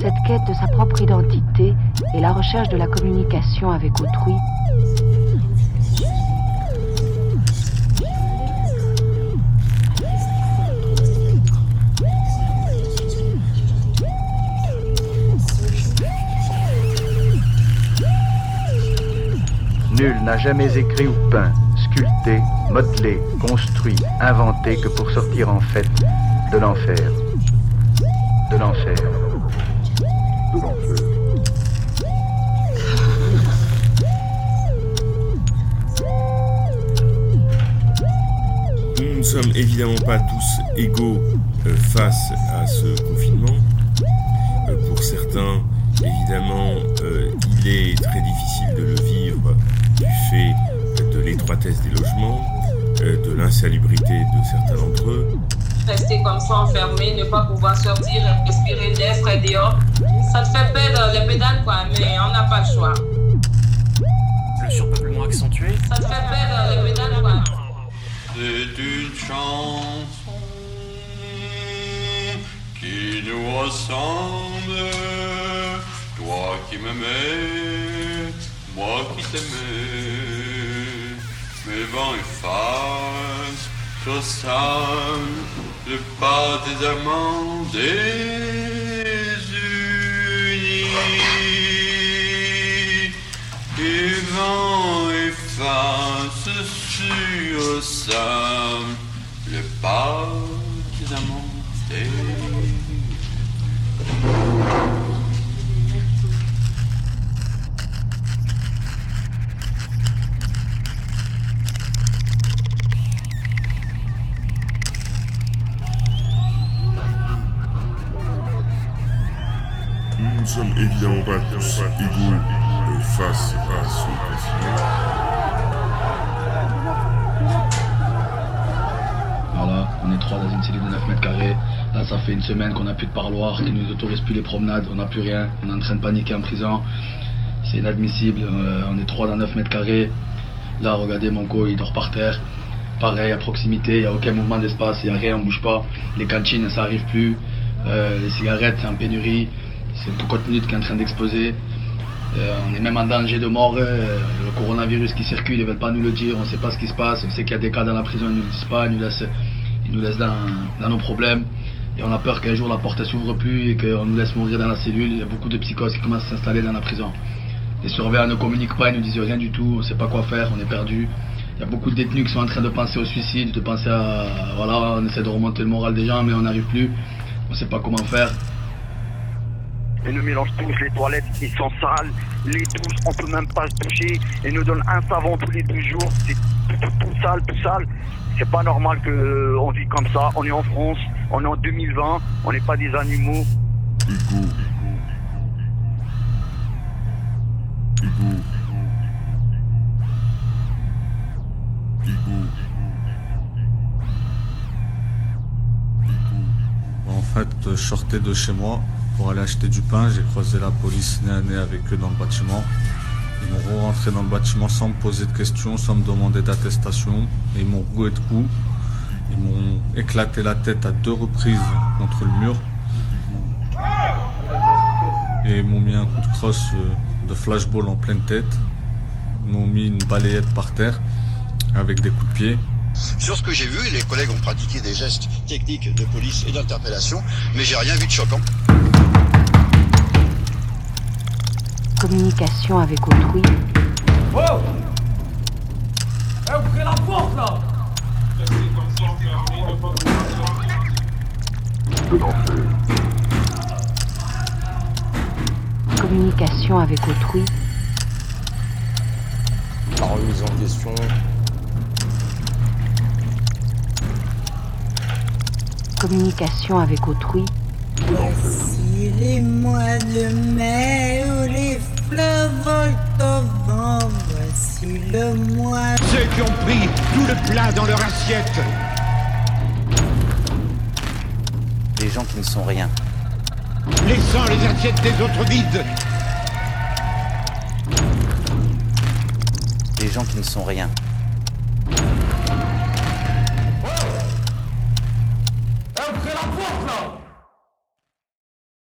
Cette quête de sa propre identité et la recherche de la communication avec autrui Nul n'a jamais écrit ou peint, sculpté, modelé, construit, inventé que pour sortir en fait de l'enfer. De l'enfer. Nous ne sommes évidemment pas tous égaux euh, face à ce confinement. Euh, pour certains, évidemment, euh, il est très difficile de le vivre du fait de l'étroitesse des logements, de l'insalubrité de certains d'entre eux. Rester comme ça enfermé, ne pas pouvoir sortir, respirer l'air frais dehors, ça te fait perdre les pédales quoi, mais on n'a pas le choix. Le surpeuplement accentué Ça te fait perdre les pédales quoi. C'est une chanson qui nous ressemble. Toi qui m'aimais, moi qui t'aimais. Mais vent efface sur sable le pas des amants désunis. Et vent efface sur sable le pas des amants désunis. Nous ne sommes évidemment pas tous égaux face à ce on est trois dans une cellule de 9 mètres carrés. Là, ça fait une semaine qu'on n'a plus de parloir, qu'ils nous autorisent plus les promenades, on n'a plus rien. On est en train de paniquer en prison. C'est inadmissible. euh, on est trois dans 9 mètres carrés. Là, regardez, mon co, il dort par terre. Pareil, à proximité, il n'y a aucun mouvement d'espace, il n'y a rien, on bouge pas. Les cantines, ça arrive plus. Euh, les cigarettes, c'est en pénurie. C'est tout contenu qui est en train d'exploser. Euh, on est même en danger de mort. euh, le coronavirus qui circule, ils veulent pas nous le dire. On sait pas ce qui se passe. On sait qu'il y a des cas dans la prison, ils nous le disent pas. Ils nous laissent, ils nous laissent dans, dans nos problèmes. Et on a peur qu'un jour la porte ne s'ouvre plus et qu'on nous laisse mourir dans la cellule. Il y a beaucoup de psychoses qui commencent à s'installer dans la prison. Les surveillants ne communiquent pas, ils nous disent rien du tout. On sait pas quoi faire, on est perdu. Il y a beaucoup de détenus qui sont en train de penser au suicide, de penser à. Voilà, on essaie de remonter le moral des gens, mais on n'arrive plus. On sait pas comment faire. Ils nous mélangent tous les toilettes, ils sont sales, les douches, on peut même pas se doucher. Ils nous donnent un savon tous les deux jours, c'est tout, tout, sale, tout sale. C'est pas normal qu'on vit comme ça. On est en France, on est en 2020, on n'est pas des animaux. Égaux. Égaux. Égaux. En fait, je sortais de chez moi pour aller acheter du pain. J'ai croisé la police nez à nez avec eux dans le bâtiment. Ils m'ont rentré dans le bâtiment sans me poser de questions, sans me demander d'attestation. Et ils m'ont roué de coups. Ils m'ont éclaté la tête à deux reprises contre le mur. Et ils m'ont mis un coup de crosse euh, de flashball en pleine tête. Ils m'ont mis une balayette par terre avec des coups de pied. Sur ce que j'ai vu, les collègues ont pratiqué des gestes techniques de police et d'interpellation, mais j'ai rien vu de choquant. Communication avec autrui. Oh ouvrez la porte là communication avec autrui. La remise en question. communication avec autrui. Voici les mois de mai Ceux qui ont pris tout le plat dans leur assiette. Des gens qui ne sont rien. Laissant les assiettes des autres vides. Des gens qui ne sont rien.